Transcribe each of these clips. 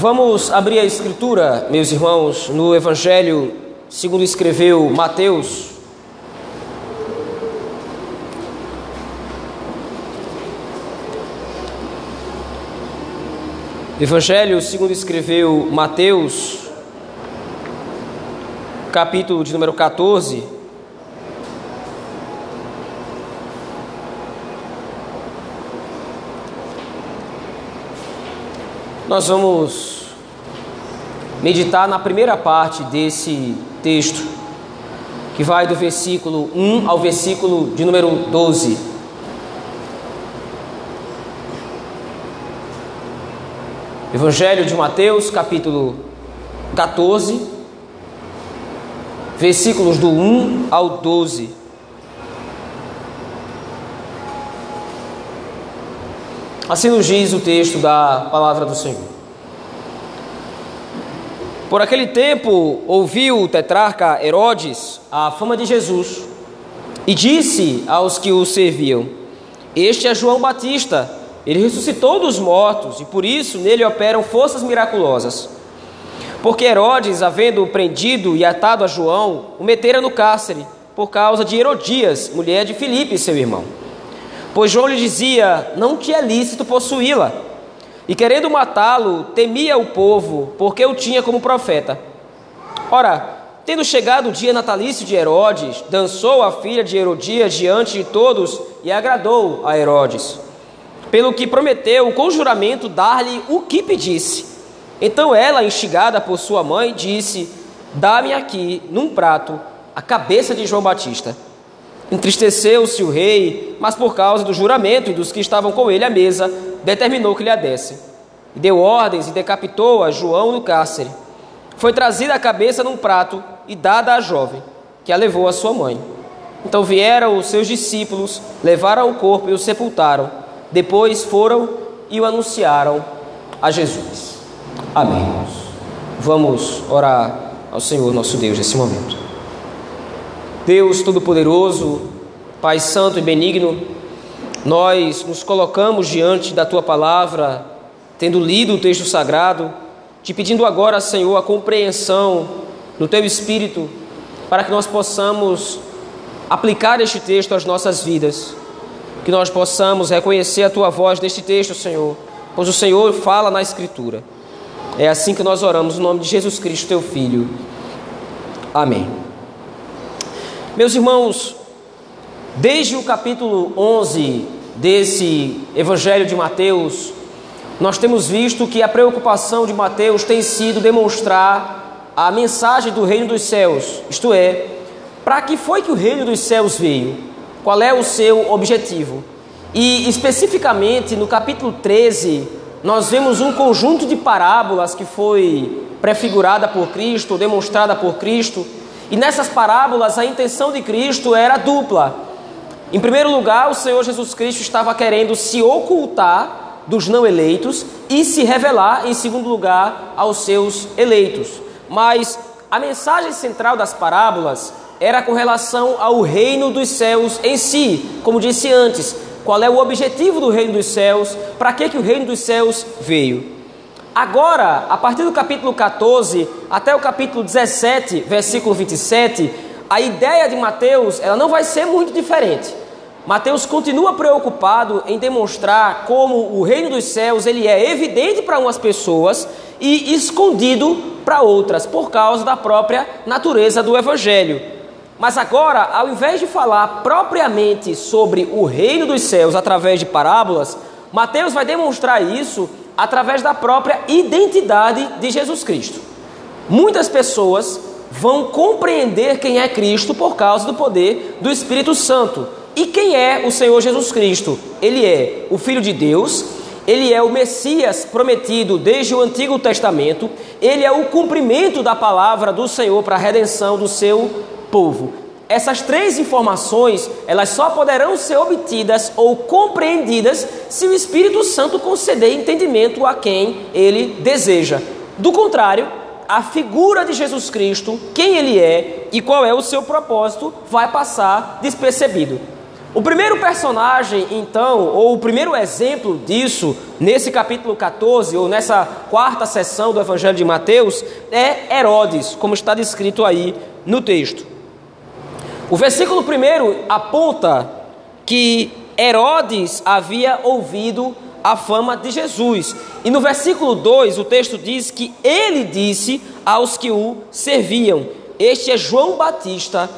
Vamos abrir a escritura, meus irmãos, no Evangelho segundo escreveu Mateus. Evangelho segundo escreveu Mateus, capítulo de número 14. Nós vamos meditar na primeira parte desse texto, que vai do versículo 1 ao versículo de número 12. Evangelho de Mateus, capítulo 14, versículos do 1 ao 12. Assim nos diz o texto da palavra do Senhor. Por aquele tempo ouviu o tetrarca Herodes a fama de Jesus e disse aos que o serviam: Este é João Batista, ele ressuscitou dos mortos e por isso nele operam forças miraculosas. Porque Herodes, havendo prendido e atado a João, o metera no cárcere por causa de Herodias, mulher de Filipe, seu irmão. Pois João lhe dizia: Não te é lícito possuí-la. E querendo matá-lo, temia o povo, porque o tinha como profeta. Ora, tendo chegado o dia natalício de Herodes, dançou a filha de Herodias diante de todos e agradou a Herodes. Pelo que prometeu com juramento dar-lhe o que pedisse. Então ela, instigada por sua mãe, disse: Dá-me aqui, num prato, a cabeça de João Batista. Entristeceu-se o rei, mas por causa do juramento e dos que estavam com ele à mesa, determinou que lhe a desse. Deu ordens e decapitou a João no cárcere. Foi trazida a cabeça num prato e dada à jovem, que a levou à sua mãe. Então vieram os seus discípulos, levaram o corpo e o sepultaram. Depois foram e o anunciaram a Jesus. Amém. Vamos orar ao Senhor nosso Deus nesse momento. Deus Todo-Poderoso, Pai Santo e Benigno, nós nos colocamos diante da Tua palavra, tendo lido o texto sagrado, te pedindo agora, Senhor, a compreensão do Teu Espírito, para que nós possamos aplicar este texto às nossas vidas, que nós possamos reconhecer a Tua voz neste texto, Senhor, pois o Senhor fala na Escritura. É assim que nós oramos, no nome de Jesus Cristo, Teu Filho. Amém. Meus irmãos, desde o capítulo 11 desse Evangelho de Mateus, nós temos visto que a preocupação de Mateus tem sido demonstrar a mensagem do reino dos céus, isto é, para que foi que o reino dos céus veio? Qual é o seu objetivo? E especificamente no capítulo 13, nós vemos um conjunto de parábolas que foi prefigurada por Cristo, demonstrada por Cristo, e nessas parábolas a intenção de Cristo era dupla. Em primeiro lugar, o Senhor Jesus Cristo estava querendo se ocultar dos não eleitos e se revelar, em segundo lugar, aos seus eleitos. Mas a mensagem central das parábolas era com relação ao reino dos céus em si, como disse antes. Qual é o objetivo do reino dos céus? Para que, que o reino dos céus veio? Agora, a partir do capítulo 14 até o capítulo 17, versículo 27, a ideia de Mateus ela não vai ser muito diferente. Mateus continua preocupado em demonstrar como o reino dos céus ele é evidente para umas pessoas e escondido para outras, por causa da própria natureza do evangelho. Mas agora, ao invés de falar propriamente sobre o reino dos céus através de parábolas, Mateus vai demonstrar isso através da própria identidade de Jesus Cristo. Muitas pessoas vão compreender quem é Cristo por causa do poder do Espírito Santo. E quem é o Senhor Jesus Cristo? Ele é o Filho de Deus, ele é o Messias prometido desde o Antigo Testamento, ele é o cumprimento da palavra do Senhor para a redenção do seu povo. Essas três informações, elas só poderão ser obtidas ou compreendidas se o Espírito Santo conceder entendimento a quem ele deseja. Do contrário, a figura de Jesus Cristo, quem ele é e qual é o seu propósito, vai passar despercebido. O primeiro personagem, então, ou o primeiro exemplo disso, nesse capítulo 14, ou nessa quarta sessão do Evangelho de Mateus, é Herodes, como está descrito aí no texto. O versículo primeiro aponta que Herodes havia ouvido a fama de Jesus. E no versículo 2, o texto diz que ele disse aos que o serviam: Este é João Batista,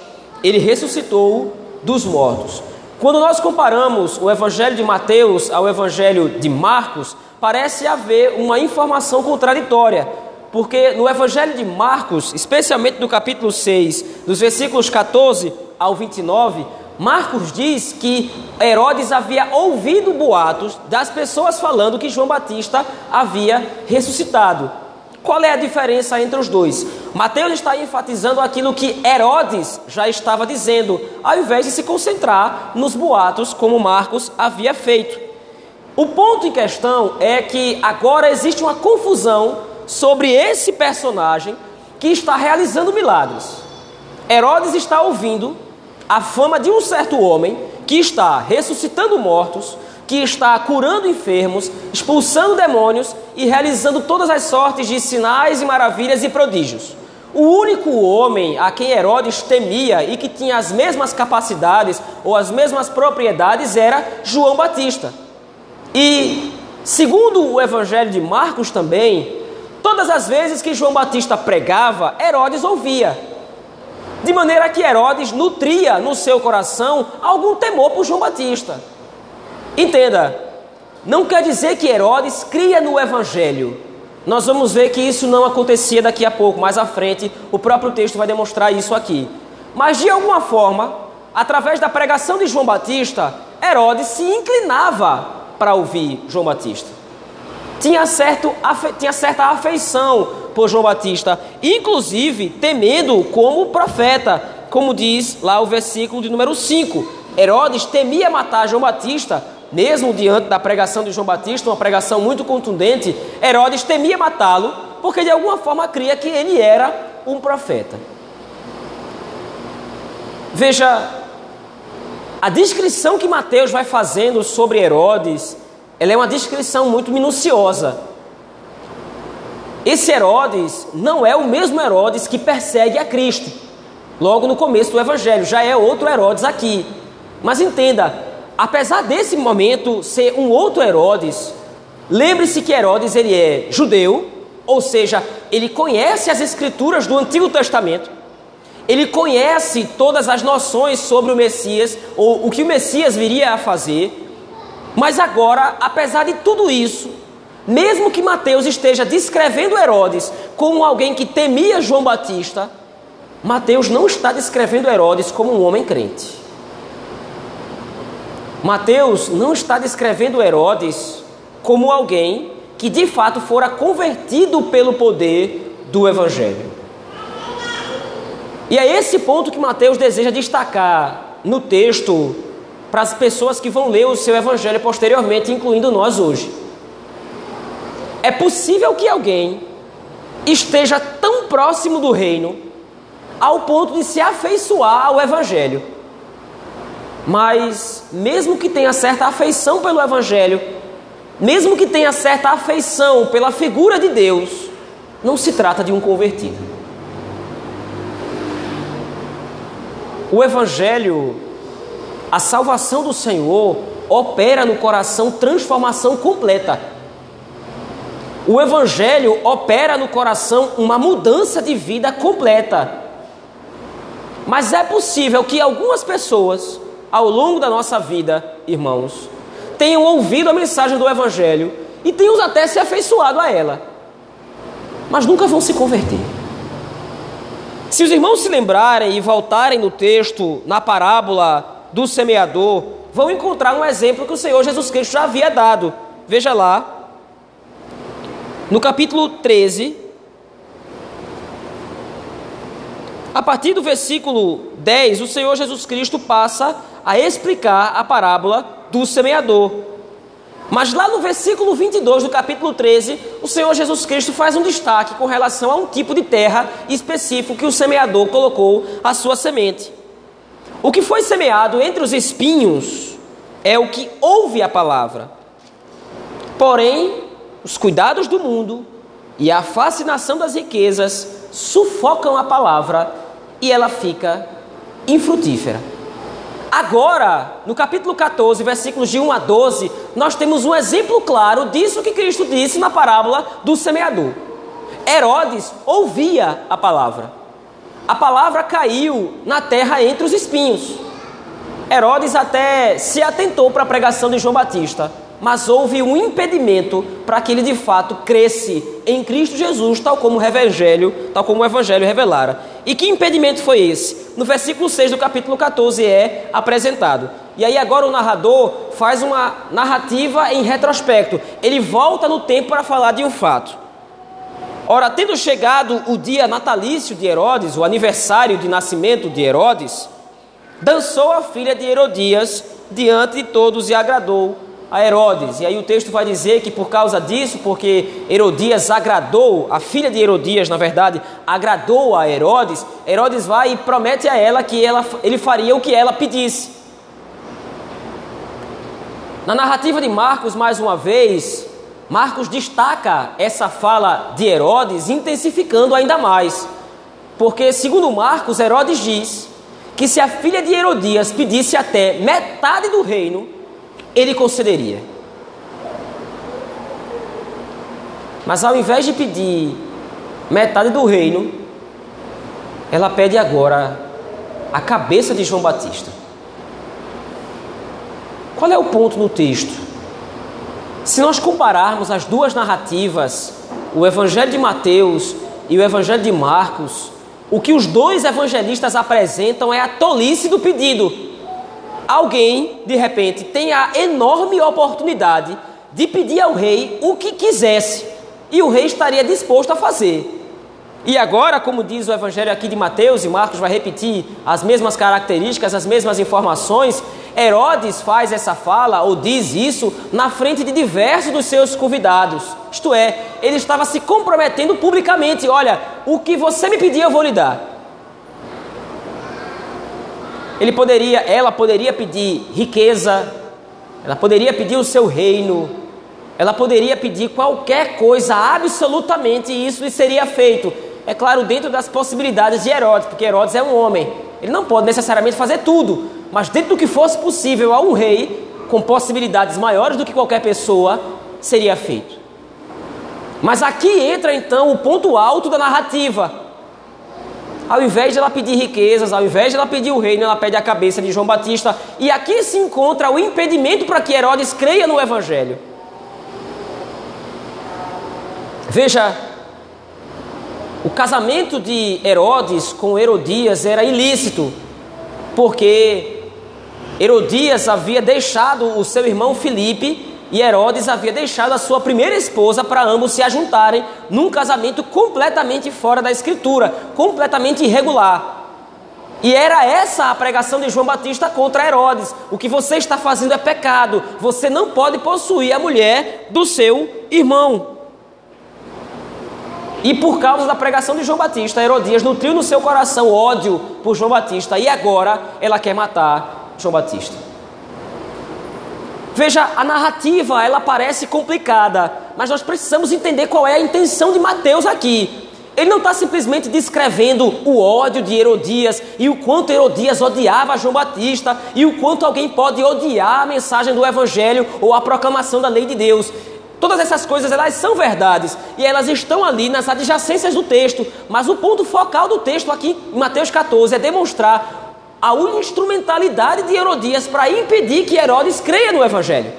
ele ressuscitou dos mortos. Quando nós comparamos o evangelho de Mateus ao evangelho de Marcos, parece haver uma informação contraditória. Porque no evangelho de Marcos, especialmente no capítulo 6, dos versículos 14 ao 29, Marcos diz que Herodes havia ouvido boatos das pessoas falando que João Batista havia ressuscitado. Qual é a diferença entre os dois? Mateus está enfatizando aquilo que Herodes já estava dizendo, ao invés de se concentrar nos boatos como Marcos havia feito. O ponto em questão é que agora existe uma confusão sobre esse personagem que está realizando milagres. Herodes está ouvindo a fama de um certo homem que está ressuscitando mortos, que está curando enfermos, expulsando demônios e realizando todas as sortes de sinais e maravilhas e prodígios. O único homem a quem Herodes temia e que tinha as mesmas capacidades ou as mesmas propriedades era João Batista. E, segundo o Evangelho de Marcos também, todas as vezes que João Batista pregava, Herodes ouvia. De maneira que Herodes nutria no seu coração algum temor por João Batista. Entenda, não quer dizer que Herodes cria no Evangelho. Nós vamos ver que isso não acontecia daqui a pouco, mais à frente, o próprio texto vai demonstrar isso aqui. Mas de alguma forma, através da pregação de João Batista, Herodes se inclinava para ouvir João Batista. Tinha, certo, tinha certa afeição por João Batista, inclusive temendo como profeta, como diz lá o versículo de número 5. Herodes temia matar João Batista, mesmo diante da pregação de João Batista, uma pregação muito contundente. Herodes temia matá-lo, porque de alguma forma cria que ele era um profeta. Veja, a descrição que Mateus vai fazendo sobre Herodes, ela é uma descrição muito minuciosa. Esse Herodes não é o mesmo Herodes que persegue a Cristo. Logo no começo do Evangelho, já é outro Herodes aqui. Mas entenda, apesar desse momento ser um outro Herodes, lembre-se que Herodes ele é judeu, ou seja, ele conhece as escrituras do Antigo Testamento. Ele conhece todas as noções sobre o Messias, ou o que o Messias viria a fazer. Mas agora, apesar de tudo isso, mesmo que Mateus esteja descrevendo Herodes como alguém que temia João Batista, Mateus não está descrevendo Herodes como um homem crente. Mateus não está descrevendo Herodes como alguém que de fato fora convertido pelo poder do Evangelho. E é esse ponto que Mateus deseja destacar no texto para as pessoas que vão ler o seu Evangelho posteriormente, incluindo nós hoje. É possível que alguém esteja tão próximo do reino ao ponto de se afeiçoar ao Evangelho. Mas, mesmo que tenha certa afeição pelo Evangelho, mesmo que tenha certa afeição pela figura de Deus, não se trata de um convertido. O Evangelho, a salvação do Senhor, opera no coração transformação completa. O Evangelho opera no coração uma mudança de vida completa. Mas é possível que algumas pessoas, ao longo da nossa vida, irmãos, tenham ouvido a mensagem do Evangelho e tenham até se afeiçoado a ela, mas nunca vão se converter. Se os irmãos se lembrarem e voltarem no texto, na parábola do semeador, vão encontrar um exemplo que o Senhor Jesus Cristo já havia dado. Veja lá, no capítulo 13, a partir do versículo 10, o Senhor Jesus Cristo passa a explicar a parábola do semeador. Mas lá no versículo 22 do capítulo 13, o Senhor Jesus Cristo faz um destaque com relação a um tipo de terra específico que o semeador colocou a sua semente. O que foi semeado entre os espinhos é o que ouve a palavra. Porém, os cuidados do mundo e a fascinação das riquezas sufocam a palavra e ela fica infrutífera. Agora, no capítulo 14, versículos de 1 a 12, nós temos um exemplo claro disso que Cristo disse na parábola do semeador. Herodes ouvia a palavra. A palavra caiu na terra entre os espinhos. Herodes até se atentou para a pregação de João Batista, mas houve um impedimento para que ele de fato cresce em Cristo Jesus, tal como o evangelho, tal como o evangelho revelara. E que impedimento foi esse? No versículo 6 do capítulo 14 é apresentado. E aí agora o narrador faz uma narrativa em retrospecto. Ele volta no tempo para falar de um fato. Ora, tendo chegado o dia natalício de Herodes, o aniversário de nascimento de Herodes, dançou a filha de Herodias diante de todos e agradou a Herodes. E aí o texto vai dizer que por causa disso, porque Herodias agradou, a filha de Herodias, na verdade, agradou a Herodes, Herodes vai e promete a ela que ela, ele faria o que ela pedisse. Na narrativa de Marcos, mais uma vez, Marcos destaca essa fala de Herodes, intensificando ainda mais. Porque, segundo Marcos, Herodes diz que se a filha de Herodias pedisse até metade do reino, ele concederia. Mas ao invés de pedir metade do reino, ela pede agora a cabeça de João Batista. Qual é o ponto no texto? Se nós compararmos as duas narrativas, o Evangelho de Mateus e o Evangelho de Marcos, o que os dois evangelistas apresentam é a tolice do pedido. Alguém, de repente, tem a enorme oportunidade de pedir ao rei o que quisesse, e o rei estaria disposto a fazer. E agora, como diz o evangelho aqui de Mateus, e Marcos vai repetir as mesmas características, as mesmas informações, Herodes faz essa fala ou diz isso na frente de diversos dos seus convidados. Isto é, ele estava se comprometendo publicamente: olha, o que você me pedir eu vou lhe dar. Ele poderia, ela poderia pedir riqueza, ela poderia pedir o seu reino, ela poderia pedir qualquer coisa, absolutamente, isso lhe seria feito. É claro, dentro das possibilidades de Herodes, porque Herodes é um homem. Ele não pode necessariamente fazer tudo, mas dentro do que fosse possível a um rei, com possibilidades maiores do que qualquer pessoa, seria feito. Mas aqui entra então o ponto alto da narrativa. Ao invés de ela pedir riquezas, ao invés de ela pedir o reino, ela pede a cabeça de João Batista. E aqui se encontra o impedimento para que Herodes creia no Evangelho. Veja, o casamento de Herodes com Herodias era ilícito, porque Herodias havia deixado o seu irmão Filipe e Herodes havia deixado a sua primeira esposa para ambos se ajuntarem num casamento completamente fora da escritura, completamente irregular. E era essa a pregação de João Batista contra Herodes. O que você está fazendo é pecado. Você não pode possuir a mulher do seu irmão. E por causa da pregação de João Batista, Herodias nutriu no seu coração ódio por João Batista e agora ela quer matar João Batista. Veja, a narrativa ela parece complicada, mas nós precisamos entender qual é a intenção de Mateus aqui. Ele não está simplesmente descrevendo o ódio de Herodias e o quanto Herodias odiava João Batista e o quanto alguém pode odiar a mensagem do Evangelho ou a proclamação da lei de Deus. Todas essas coisas elas são verdades e elas estão ali nas adjacências do texto, mas o ponto focal do texto aqui em Mateus 14 é demonstrar a instrumentalidade de Herodias para impedir que Herodes creia no Evangelho.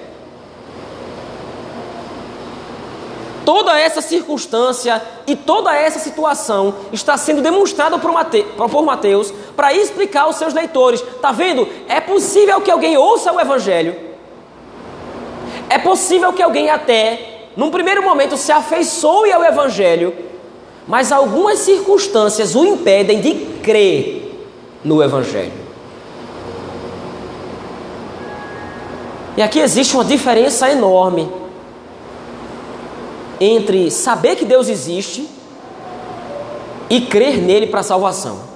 Toda essa circunstância e toda essa situação está sendo demonstrada por, Mate, por Mateus para explicar aos seus leitores: está vendo? É possível que alguém ouça o Evangelho, é possível que alguém até, num primeiro momento, se afeiçoe ao Evangelho, mas algumas circunstâncias o impedem de crer no Evangelho. E aqui existe uma diferença enorme entre saber que Deus existe e crer nele para salvação.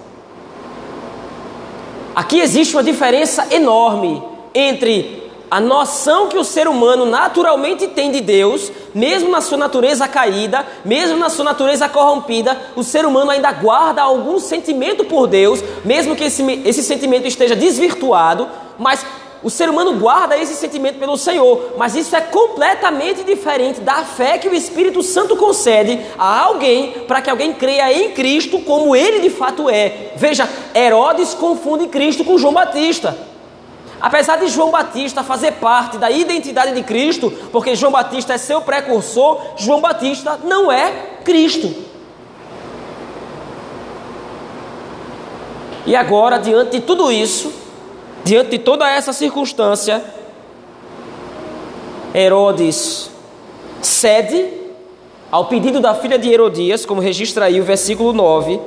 aqui existe uma diferença enorme entre a noção que o ser humano naturalmente tem de Deus, mesmo na sua natureza caída, mesmo na sua natureza corrompida, o ser humano ainda guarda algum sentimento por Deus, mesmo que esse, esse sentimento esteja desvirtuado, mas o ser humano guarda esse sentimento pelo Senhor, mas isso é completamente diferente da fé que o Espírito Santo concede a alguém para que alguém creia em Cristo como ele de fato é. Veja, Herodes confunde Cristo com João Batista. Apesar de João Batista fazer parte da identidade de Cristo, porque João Batista é seu precursor, João Batista não é Cristo. E agora, diante de tudo isso, diante de toda essa circunstância, Herodes cede ao pedido da filha de Herodias, como registra aí o versículo 9.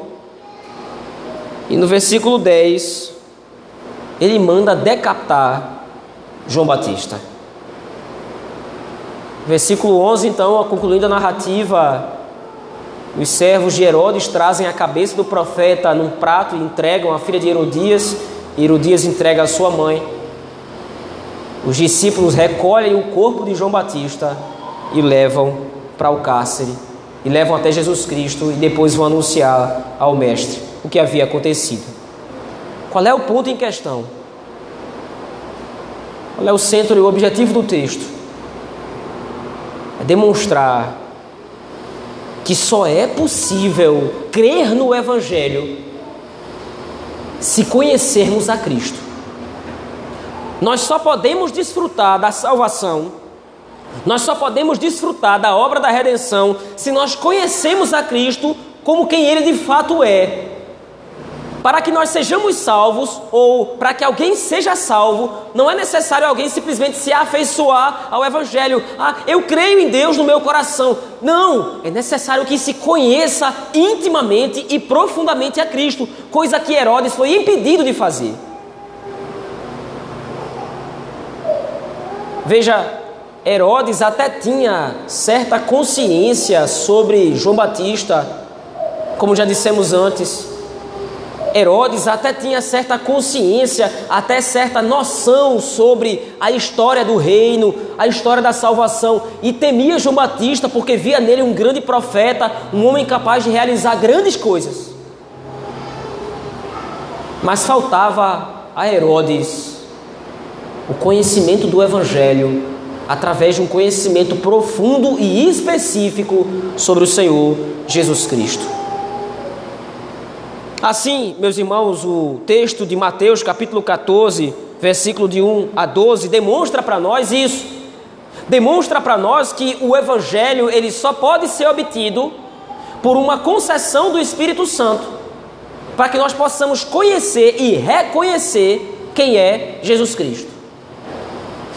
E no versículo 10, ele manda decapitar João Batista. Versículo 11, então, concluindo a narrativa, os servos de Herodes trazem a cabeça do profeta num prato e entregam à filha de Herodias. Herodias entrega a sua mãe. Os discípulos recolhem o corpo de João Batista e levam para o cárcere. E levam até Jesus Cristo e depois vão anunciar ao Mestre o que havia acontecido. Qual é o ponto em questão? Qual é o centro e o objetivo do texto? É demonstrar que só é possível crer no Evangelho se conhecermos a Cristo. Nós só podemos desfrutar da salvação, nós só podemos desfrutar da obra da redenção se nós conhecemos a Cristo como quem Ele de fato é, para que nós sejamos salvos ou para que alguém seja salvo, não é necessário alguém simplesmente se afeiçoar ao Evangelho. Ah, eu creio em Deus no meu coração. Não, é necessário que se conheça intimamente e profundamente a Cristo, coisa que Herodes foi impedido de fazer. Veja, Herodes até tinha certa consciência sobre João Batista, como já dissemos antes. Herodes até tinha certa consciência, até certa noção sobre a história do reino, a história da salvação, e temia João Batista porque via nele um grande profeta, um homem capaz de realizar grandes coisas. Mas faltava a Herodes o conhecimento do Evangelho através de um conhecimento profundo e específico sobre o Senhor Jesus Cristo. Assim, meus irmãos, o texto de Mateus, capítulo 14, versículo de 1 a 12, demonstra para nós isso. Demonstra para nós que o evangelho ele só pode ser obtido por uma concessão do Espírito Santo, para que nós possamos conhecer e reconhecer quem é Jesus Cristo.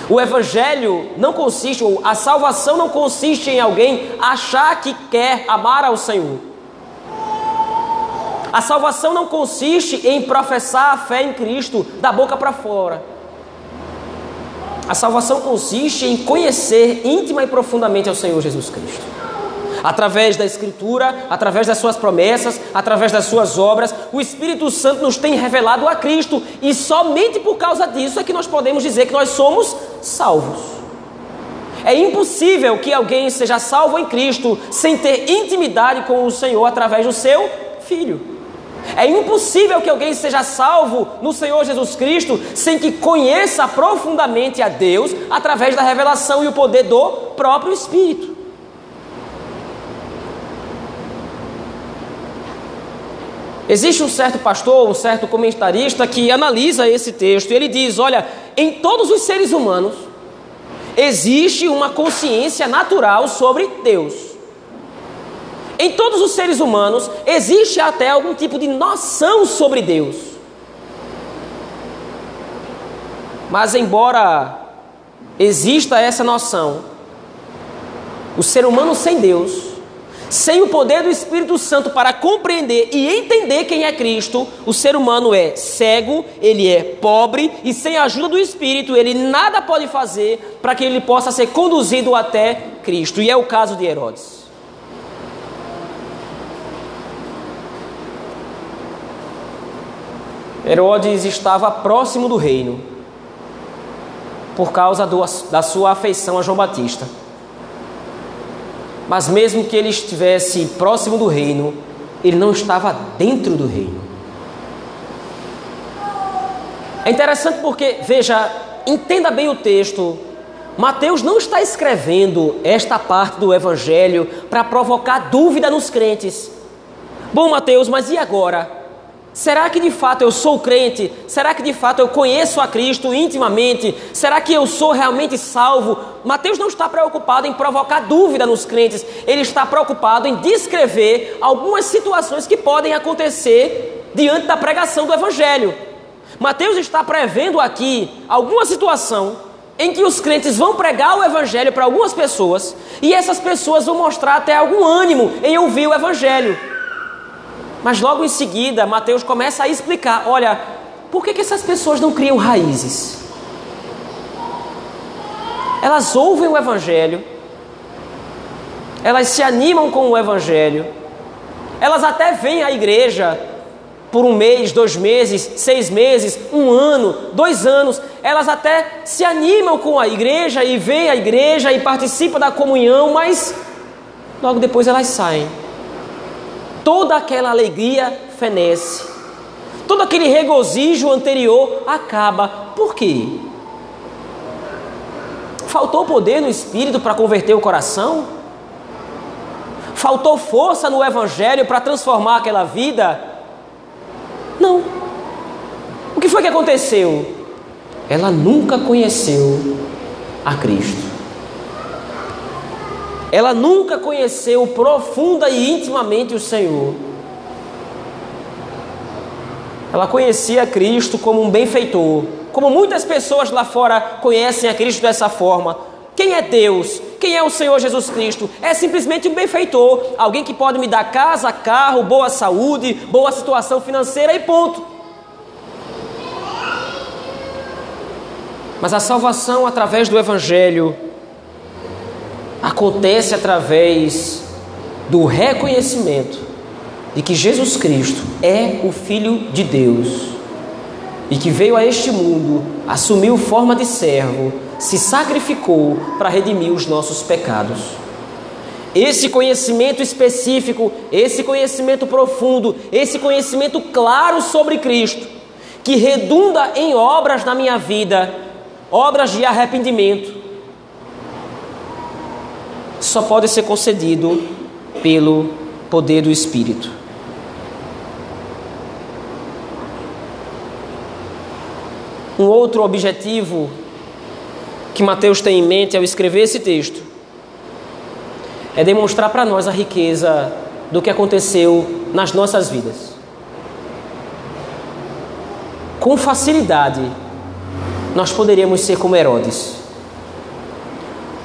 O evangelho não consiste, ou a salvação não consiste em alguém achar que quer amar ao Senhor. A salvação não consiste em professar a fé em Cristo da boca para fora. A salvação consiste em conhecer íntima e profundamente ao Senhor Jesus Cristo. Através da Escritura, através das Suas promessas, através das Suas obras, o Espírito Santo nos tem revelado a Cristo e somente por causa disso é que nós podemos dizer que nós somos salvos. É impossível que alguém seja salvo em Cristo sem ter intimidade com o Senhor através do seu Filho. É impossível que alguém seja salvo no Senhor Jesus Cristo sem que conheça profundamente a Deus através da revelação e o poder do próprio Espírito. Existe um certo pastor, um certo comentarista que analisa esse texto e ele diz: olha, em todos os seres humanos existe uma consciência natural sobre Deus. Em todos os seres humanos existe até algum tipo de noção sobre Deus. Mas, embora exista essa noção, o ser humano sem Deus, sem o poder do Espírito Santo para compreender e entender quem é Cristo, o ser humano é cego, ele é pobre e sem a ajuda do Espírito ele nada pode fazer para que ele possa ser conduzido até Cristo. E é o caso de Herodes. Herodes estava próximo do reino por causa do, da sua afeição a João Batista. Mas mesmo que ele estivesse próximo do reino, ele não estava dentro do reino. É interessante porque, veja, entenda bem o texto. Mateus não está escrevendo esta parte do evangelho para provocar dúvida nos crentes. Bom, Mateus, mas e agora? Será que de fato eu sou crente? Será que de fato eu conheço a Cristo intimamente? Será que eu sou realmente salvo? Mateus não está preocupado em provocar dúvida nos crentes, ele está preocupado em descrever algumas situações que podem acontecer diante da pregação do Evangelho. Mateus está prevendo aqui alguma situação em que os crentes vão pregar o Evangelho para algumas pessoas e essas pessoas vão mostrar até algum ânimo em ouvir o Evangelho. Mas logo em seguida, Mateus começa a explicar: olha, por que, que essas pessoas não criam raízes? Elas ouvem o Evangelho, elas se animam com o Evangelho, elas até vêm à igreja por um mês, dois meses, seis meses, um ano, dois anos, elas até se animam com a igreja e vêm à igreja e participam da comunhão, mas logo depois elas saem toda aquela alegria fenece, todo aquele regozijo anterior acaba. Por quê? Faltou poder no espírito para converter o coração? Faltou força no evangelho para transformar aquela vida? Não. O que foi que aconteceu? Ela nunca conheceu a Cristo. Ela nunca conheceu profunda e intimamente o Senhor. Ela conhecia Cristo como um benfeitor, como muitas pessoas lá fora conhecem a Cristo dessa forma. Quem é Deus? Quem é o Senhor Jesus Cristo? É simplesmente um benfeitor, alguém que pode me dar casa, carro, boa saúde, boa situação financeira e ponto. Mas a salvação através do Evangelho acontece através do reconhecimento de que Jesus Cristo é o Filho de Deus e que veio a este mundo, assumiu forma de servo, se sacrificou para redimir os nossos pecados. Esse conhecimento específico, esse conhecimento profundo, esse conhecimento claro sobre Cristo, que redunda em obras na minha vida, obras de arrependimento, só pode ser concedido pelo poder do Espírito. Um outro objetivo que Mateus tem em mente ao escrever esse texto é demonstrar para nós a riqueza do que aconteceu nas nossas vidas. Com facilidade, nós poderíamos ser como Herodes.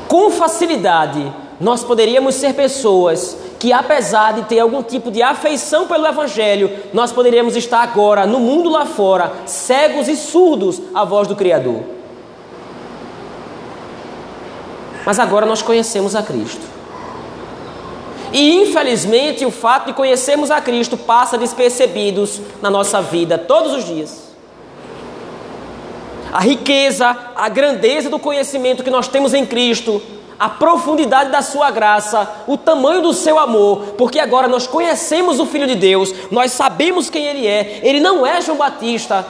Com facilidade, nós poderíamos ser pessoas que, apesar de ter algum tipo de afeição pelo Evangelho, nós poderíamos estar agora no mundo lá fora, cegos e surdos à voz do Criador. Mas agora nós conhecemos a Cristo. E infelizmente o fato de conhecermos a Cristo passa despercebidos na nossa vida todos os dias. A riqueza, a grandeza do conhecimento que nós temos em Cristo a profundidade da sua graça, o tamanho do seu amor, porque agora nós conhecemos o Filho de Deus, nós sabemos quem ele é. Ele não é João Batista,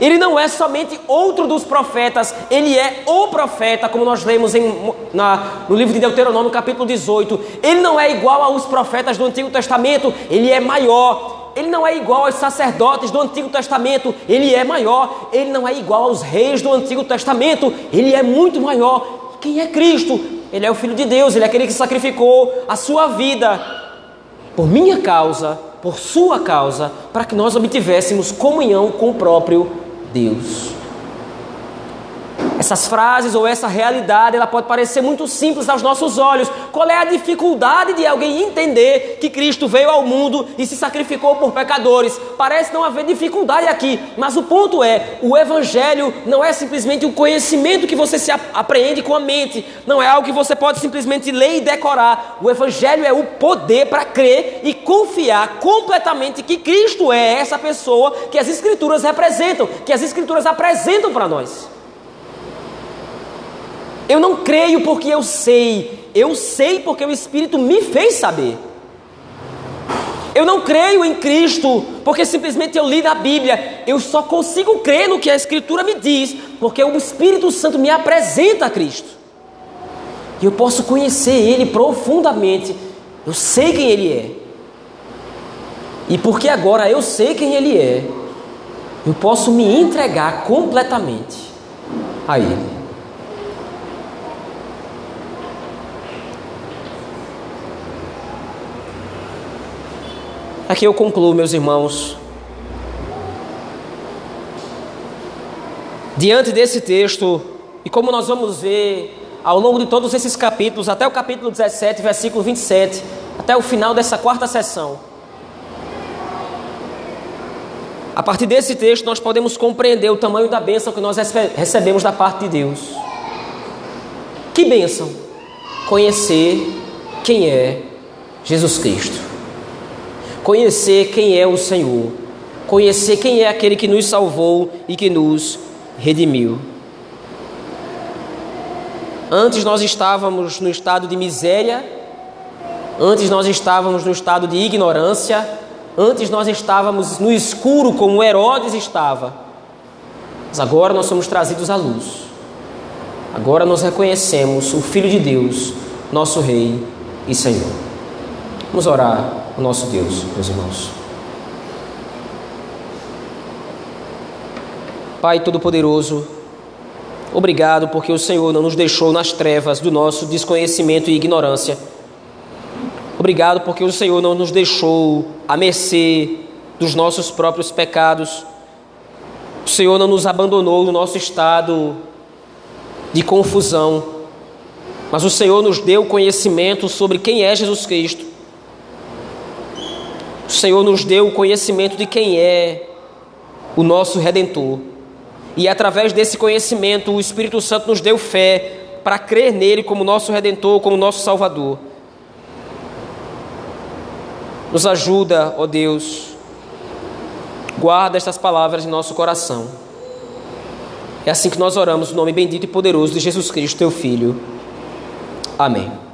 ele não é somente outro dos profetas, ele é o profeta, como nós lemos em, na, no livro de Deuteronômio, capítulo 18. Ele não é igual aos profetas do Antigo Testamento, ele é maior. Ele não é igual aos sacerdotes do Antigo Testamento, ele é maior. Ele não é igual aos reis do Antigo Testamento, ele é muito maior. Quem é Cristo? Ele é o Filho de Deus, ele é aquele que sacrificou a sua vida por minha causa, por sua causa, para que nós obtivéssemos comunhão com o próprio Deus. Essas frases ou essa realidade, ela pode parecer muito simples aos nossos olhos. Qual é a dificuldade de alguém entender que Cristo veio ao mundo e se sacrificou por pecadores? Parece não haver dificuldade aqui, mas o ponto é, o evangelho não é simplesmente um conhecimento que você se apreende com a mente, não é algo que você pode simplesmente ler e decorar. O evangelho é o poder para crer e confiar completamente que Cristo é essa pessoa que as escrituras representam, que as escrituras apresentam para nós. Eu não creio porque eu sei, eu sei porque o Espírito me fez saber. Eu não creio em Cristo porque simplesmente eu li na Bíblia. Eu só consigo crer no que a Escritura me diz porque o Espírito Santo me apresenta a Cristo. E eu posso conhecer Ele profundamente. Eu sei quem Ele é. E porque agora eu sei quem Ele é, eu posso me entregar completamente a Ele. Aqui eu concluo, meus irmãos. Diante desse texto, e como nós vamos ver ao longo de todos esses capítulos, até o capítulo 17, versículo 27, até o final dessa quarta sessão. A partir desse texto, nós podemos compreender o tamanho da bênção que nós recebemos da parte de Deus. Que bênção! Conhecer quem é Jesus Cristo conhecer quem é o Senhor, conhecer quem é aquele que nos salvou e que nos redimiu. Antes nós estávamos no estado de miséria, antes nós estávamos no estado de ignorância, antes nós estávamos no escuro como Herodes estava. Mas agora nós somos trazidos à luz. Agora nós reconhecemos o Filho de Deus, nosso Rei e Senhor. Vamos orar o nosso Deus, meus irmãos. Pai Todo-Poderoso, obrigado porque o Senhor não nos deixou nas trevas do nosso desconhecimento e ignorância. Obrigado porque o Senhor não nos deixou à mercê dos nossos próprios pecados. O Senhor não nos abandonou no nosso estado de confusão, mas o Senhor nos deu conhecimento sobre quem é Jesus Cristo o Senhor nos deu o conhecimento de quem é o nosso redentor. E através desse conhecimento, o Espírito Santo nos deu fé para crer nele como nosso redentor, como nosso salvador. Nos ajuda, ó Deus. Guarda estas palavras em nosso coração. É assim que nós oramos, no nome bendito e poderoso de Jesus Cristo, teu Filho. Amém.